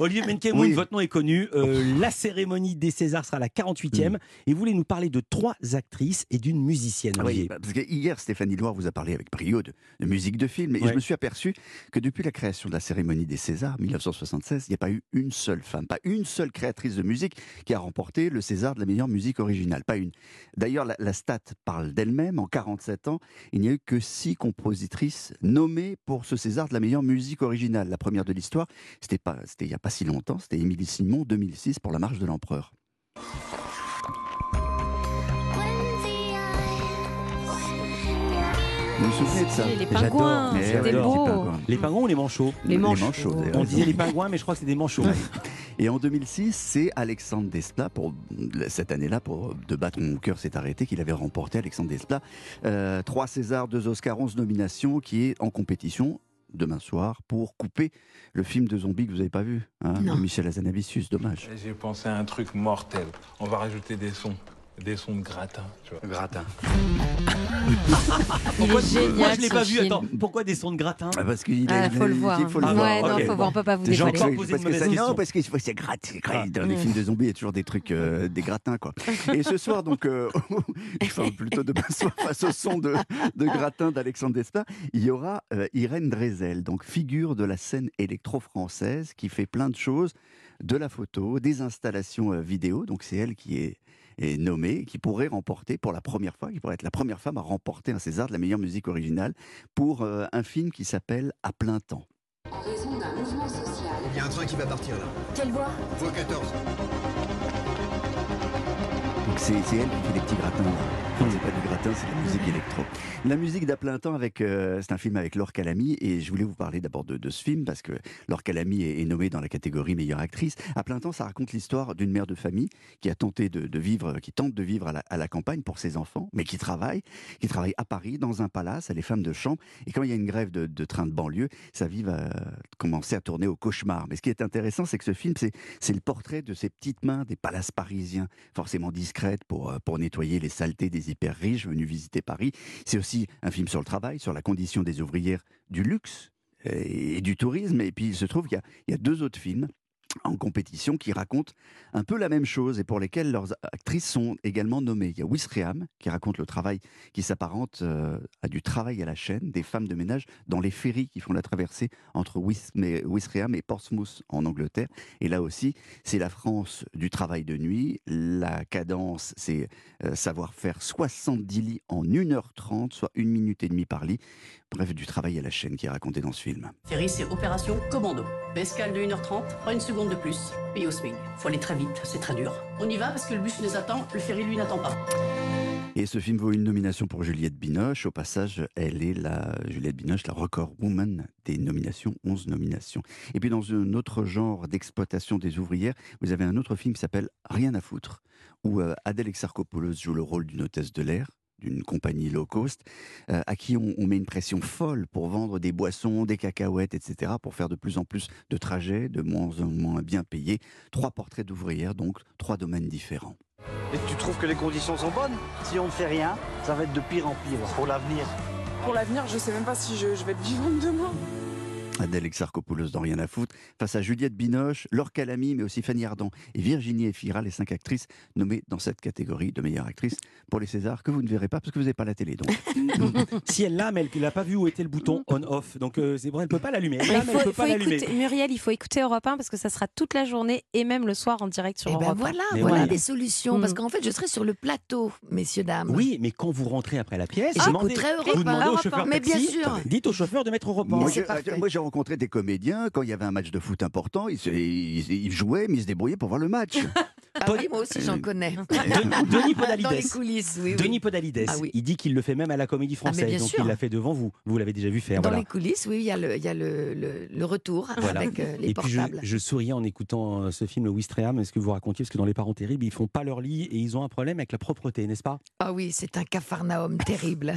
Olivier Menkemoun, Oui. votre nom est connu. Euh, la cérémonie des Césars sera la 48e. Et vous voulez nous parler de trois actrices et d'une musicienne, Oui, Olivier. parce que hier, Stéphanie Loire vous a parlé avec brio de, de musique de film, et Ouais. je me suis aperçu que depuis la création de la cérémonie des Césars, 1976, il n'y a pas eu une seule femme, pas une seule créatrice de musique qui a remporté le César de la meilleure musique originale, pas une. D'ailleurs, la, la stat parle d'elle-même. En 47 ans, il n'y a eu que six compositrices nommées pour ce César de la meilleure musique originale. La première de l'histoire, c'était pas, c'était il n'y a pas si longtemps, c'était Émilie Simon, 2006, pour La Marche de l'Empereur. Vous vous souvenez de ça Les J'adore. pingouins, Mais c'était ouais, les beau. pingouins. Les pingouins ou les manchots Les manchots. On disait les pingouins, mais je crois que c'est des manchots. Et en 2006, c'est Alexandre Desplat, pour cette année-là, pour De battre mon cœur s'est arrêté, qu'il avait remporté, Alexandre Desplat. Euh, trois Césars, deux Oscars, onze nominations, qui est en compétition demain soir pour couper le film de zombies que vous n'avez pas vu, hein, de Michel Azanavicius, dommage. J'ai pensé à un truc mortel. On va rajouter des sons. Des sons de gratin. Tu vois. Gratin. Il est génial. Moi, je l'ai pas vu? film. Attends, pourquoi des sons de gratin? Ah, parce qu'il Ah, a- faut le voir. il faut le Ah, voir. ouais, non, ok. faut voir, on peut pas vous dévoiler. parce que ça, non, parce faut c'est gratte. Dans les Mm. films de zombies, il y a toujours des trucs, euh, des gratins, quoi. Et ce soir, donc, euh, enfin, plutôt demain soir, face au son de, de gratin d'Alexandre Desplat, il y aura euh, Irène Drezel, donc figure de la scène électro-française, qui fait plein de choses, de la photo, des installations euh, vidéo. Donc, c'est elle qui est est nommée, qui pourrait remporter pour la première fois, qui pourrait être la première femme à remporter un César de la meilleure musique originale pour euh, un film qui s'appelle À plein temps. En raison d'un mouvement social. Il y a un train qui va partir là. Quelle voie Voie 14. Donc c'est elle qui fait les petits gratins. C'est pas du gratin, c'est la musique électro. La musique d'à plein temps avec, euh, c'est un film avec Laure Calamy et je voulais vous parler d'abord de, ce film parce que Laure Calamy est, nommée dans la catégorie meilleure actrice. À plein temps, ça raconte l'histoire d'une mère de famille qui a tenté de, vivre, qui tente de vivre à la, campagne pour ses enfants, mais qui travaille, qui travaille à Paris dans un palace, elle est femme de chambre et quand il y a une grève de, de train de banlieue, sa vie va commencer à tourner au cauchemar. Mais ce qui est intéressant, c'est que ce film, c'est le portrait de ces petites mains des palaces parisiens, forcément discrètes pour, euh, pour nettoyer les saletés des hyper riches venus visiter Paris. C'est aussi un film sur le travail, sur la condition des ouvrières du luxe euh, et du tourisme. Et puis il se trouve qu'il y a- il y a deux autres films en compétition qui racontent un peu la même chose et pour lesquels leurs actrices sont également nommées. Il y a Wisreham qui raconte le travail qui s'apparente euh, à du travail à la chaîne des femmes de ménage dans les ferries qui font la traversée entre Wis- Wisreham et Portsmouth en Angleterre. Et là aussi, c'est la France du travail de nuit. La cadence, c'est euh, savoir faire 70 lits en 1h30, soit une minute et demie par lit. Bref, du travail à la chaîne qui est raconté dans ce film. Ferry, c'est opération commando. Escale de 1h30, pas une seconde de plus. Pays au swing. Faut aller très vite, c'est très dur. On y va parce que le bus nous attend, le ferry lui n'attend pas. Et ce film vaut une nomination pour Juliette Binoche. Au passage, elle est la Juliette Binoche, la record woman des nominations, 11 nominations. Et puis dans un autre genre d'exploitation des ouvrières, vous avez un autre film qui s'appelle Rien à foutre, où euh, Adèle Exarchopoulos joue le rôle d'une hôtesse de l'air d'une compagnie low cost, euh, à qui on, on met une pression folle pour vendre des boissons, des cacahuètes, etc., pour faire de plus en plus de trajets, de moins en moins bien payés. Trois portraits d'ouvrières, donc trois domaines différents. Et tu trouves que les conditions sont bonnes? Si on ne fait rien, ça va être de pire en pire pour l'avenir. Pour l'avenir, je sais même pas si je, je vais être vivante demain. Adèle Exarchopoulos dans Rien à foutre, face à Juliette Binoche, Laure Calamy, mais aussi Fanny Ardant et Virginie Efira, les cinq actrices nommées dans cette catégorie de meilleure actrice pour les Césars, que vous ne verrez pas parce que vous n'avez pas la télé. Donc. si elle l'a, mais elle n'a pas vu où était le bouton on-off. Donc euh, c'est vrai, elle ne peut pas l'allumer. Elle Mais l'a, il mais faut, elle peut faut pas l'allumer. écouter, Muriel, il faut écouter Europe 1 parce que ça sera toute la journée et même le soir en direct sur Et ben Europe 1. voilà, Mais voilà voilà. des solutions. Parce Mm. qu'en fait, je serai sur le plateau, messieurs, dames. Oui, mais quand vous rentrez après la pièce, Et demandez, j'écouterai Europe vous demandez au chauffeur. Mais bien sûr. dites au chauffeur de mettre Europe un. Moi, rencontré des comédiens, quand il y avait un match de foot important, ils, se- ils- ils jouaient, mais ils se débrouillaient pour voir le match. Ah oui, moi aussi, j'en connais. Denis- Denis Podalides. Dans les coulisses, oui. oui. Denis Podalides, Ah oui. il dit qu'il le fait même à la Comédie Ah, mais Française, bien donc sûr. il l'a fait devant vous. Vous l'avez déjà vu faire. Dans voilà. les coulisses, oui, il y a le, il y a le, le, le retour Voilà. avec euh, les Et puis je, portables. je souriais en écoutant euh, ce film, le Wistreham, ce que vous racontiez, parce que dans Les Parents Terribles, ils font pas leur lit et ils ont un problème avec la propreté, n'est-ce pas? Ah oui, c'est un cafarnaum terrible.